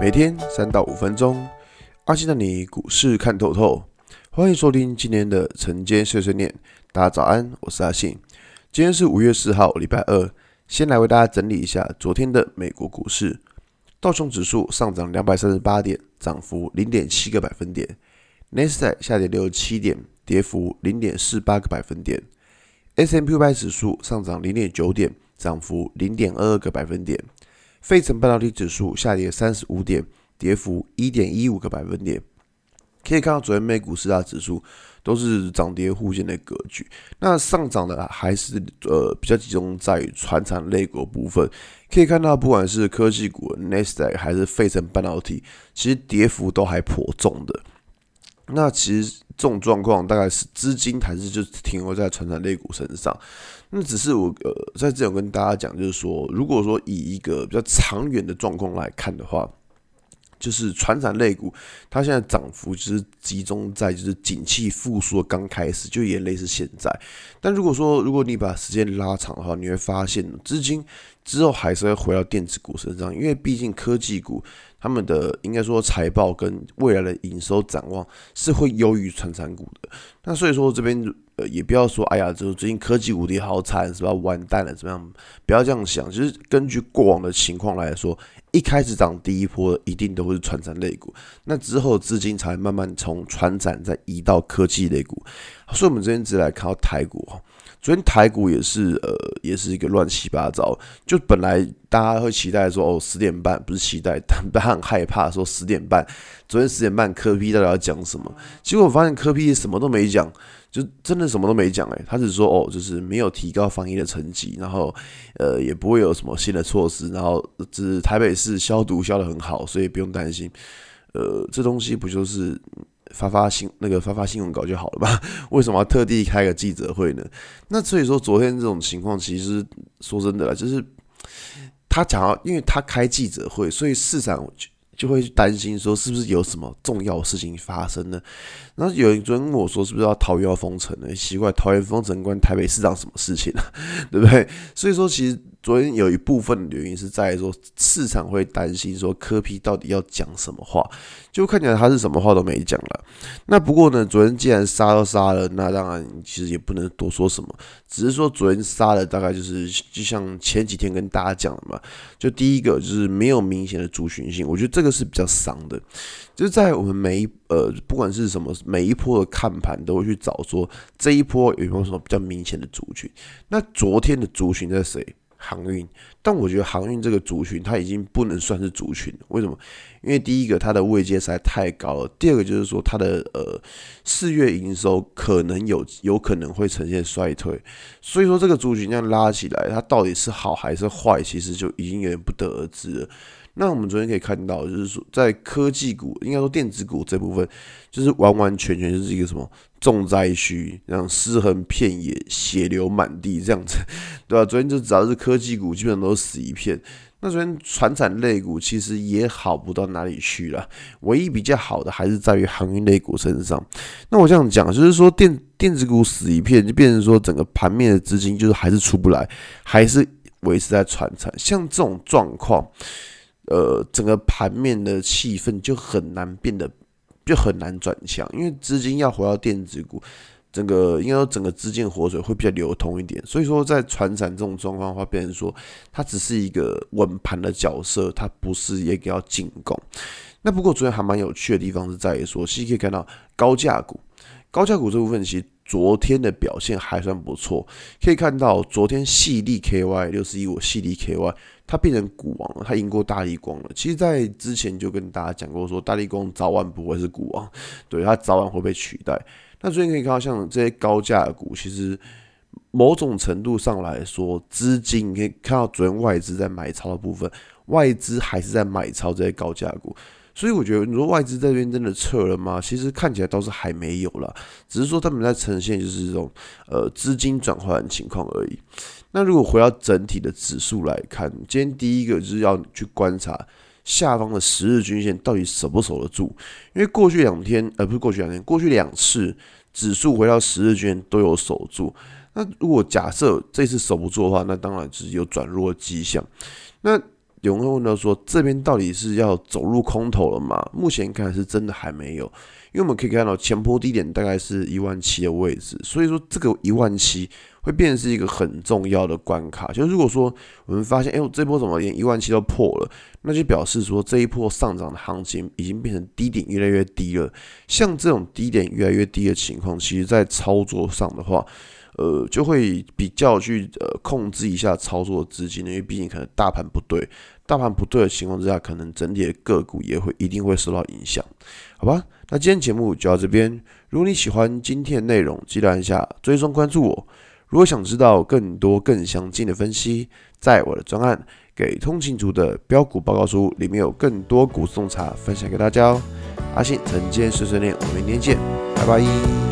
每天三到五分钟，阿信带你股市看透透。欢迎收听今天的晨间碎碎念。大家早安，我是阿信。今天是五月四号，礼拜二。先来为大家整理一下昨天的美国股市。道琼指数上涨两百三十八点，涨幅零点七个百分点。纳斯达克下跌六十七点，跌幅零点四八个百分点。S&P 五百指数上涨零点九点，涨幅零点二二个百分点。费城半导体指数下跌三十五点，跌幅一点一五个百分点。可以看到，昨天美股四大指数都是涨跌互现的格局。那上涨的还是呃比较集中在于传产类股部分。可以看到，不管是科技股、n e s t a q 还是费城半导体，其实跌幅都还颇重的。那其实这种状况大概是资金还是就停留在传产类股身上。那只是我呃在这里跟大家讲，就是说，如果说以一个比较长远的状况来看的话。就是传产类股，它现在涨幅就是集中在就是景气复苏的刚开始，就也类似现在。但如果说如果你把时间拉长的话，你会发现资金之后还是会回到电子股身上，因为毕竟科技股他们的应该说财报跟未来的营收展望是会优于传产股的。那所以说这边呃也不要说哎呀，就是最近科技股跌好惨是吧？完蛋了怎么样？不要这样想，就是根据过往的情况来说。一开始涨第一波一定都会是传产类股，那之后资金才慢慢从传产再移到科技类股。所以，我们这边只来看到台股哈，昨天台股也是呃，也是一个乱七八糟。就本来大家会期待说哦，十点半不是期待，但他很害怕说十点半，昨天十点半柯 P 到底要讲什么？结果我发现柯 P 什么都没讲。就真的什么都没讲诶，他只说哦，就是没有提高防疫的成绩，然后呃也不会有什么新的措施，然后只是台北市消毒消得很好，所以不用担心。呃，这东西不就是发发新那个发发新闻稿就好了吗？为什么要特地开个记者会呢？那所以说昨天这种情况，其实说真的啦，就是他讲要，因为他开记者会，所以市场。就就会担心说是不是有什么重要事情发生呢？然后有人昨天问我说是不是要桃园要封城呢？奇怪，桃园封城关台北市长什么事情呢？对不对？所以说其实。昨天有一部分的原因是在说市场会担心说柯 P 到底要讲什么话，就看起来他是什么话都没讲了。那不过呢，昨天既然杀都杀了，那当然其实也不能多说什么，只是说昨天杀了大概就是就像前几天跟大家讲的嘛，就第一个就是没有明显的族群性，我觉得这个是比较伤的。就是在我们每一呃不管是什么每一波的看盘都会去找说这一波有没有什么比较明显的族群。那昨天的族群在谁？航运，但我觉得航运这个族群它已经不能算是族群了。为什么？因为第一个它的位阶实在太高了，第二个就是说它的呃四月营收可能有有可能会呈现衰退，所以说这个族群这样拉起来，它到底是好还是坏，其实就已经有点不得而知了。那我们昨天可以看到，就是说在科技股，应该说电子股这部分，就是完完全全就是一个什么重灾区，然后尸横遍野、血流满地这样子，对吧？昨天就只要是科技股，基本上都死一片。那昨天船产类股其实也好不到哪里去了，唯一比较好的还是在于航运类股身上。那我这样讲，就是说电电子股死一片，就变成说整个盘面的资金就是还是出不来，还是维持在船产。像这种状况。呃，整个盘面的气氛就很难变得，就很难转强，因为资金要回到电子股，整个应该说整个资金活水会比较流通一点。所以说，在船产这种状况的话，变成说它只是一个稳盘的角色，它不是一个要进攻。那不过昨天还蛮有趣的地方是在于说，其实可以看到高价股，高价股这部分其实昨天的表现还算不错，可以看到昨天矽力 KY 六十一五矽力 KY。它变成股王了，它赢过大力光了。其实，在之前就跟大家讲过，说大力光早晚不会是股王，对，它早晚会被取代。那最近可以看到，像这些高价股，其实某种程度上来说，资金可以看到昨天外资在买超的部分，外资还是在买超这些高价股。所以我觉得，你说外资这边真的撤了吗？其实看起来倒是还没有啦，只是说他们在呈现就是这种呃资金转换情况而已。那如果回到整体的指数来看，今天第一个就是要去观察下方的十日均线到底守不守得住，因为过去两天，呃，不是过去两天，过去两次指数回到十日均线都有守住。那如果假设这次守不住的话，那当然只是有转弱迹象。那有人会问到说，这边到底是要走入空头了吗？目前看是真的还没有，因为我们可以看到前波低点大概是一万七的位置，所以说这个一万七会变成是一个很重要的关卡。就如果说我们发现，哎我，这波怎么连一万七都破了，那就表示说这一波上涨的行情已经变成低点越来越低了。像这种低点越来越低的情况，其实在操作上的话，呃，就会比较去呃控制一下操作资金，因为毕竟可能大盘不对，大盘不对的情况之下，可能整体的个股也会一定会受到影响，好吧？那今天节目就到这边，如果你喜欢今天的内容，记得按下追踪关注我。如果想知道更多更详尽的分析，在我的专案给通勤族的标股报告书里面有更多股送茶分享给大家哦。阿信晨间碎碎念，我们明天见，拜拜。